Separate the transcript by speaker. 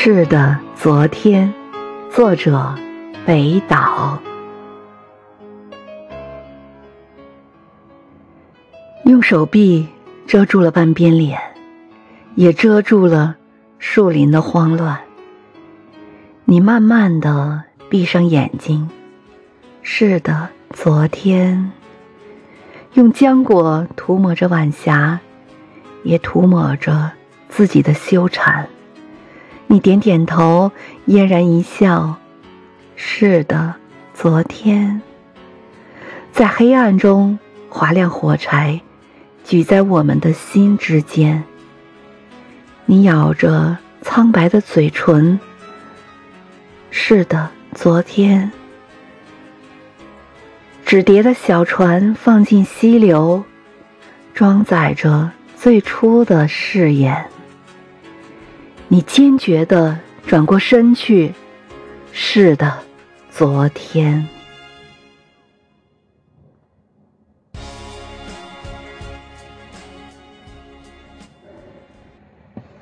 Speaker 1: 是的，昨天，作者北岛。用手臂遮住了半边脸，也遮住了树林的慌乱。你慢慢的闭上眼睛。是的，昨天。用浆果涂抹着晚霞，也涂抹着自己的羞惭。你点点头，嫣然一笑。是的，昨天，在黑暗中划亮火柴，举在我们的心之间。你咬着苍白的嘴唇。是的，昨天，纸叠的小船放进溪流，装载着最初的誓言。你坚决地转过身去。是的，昨天。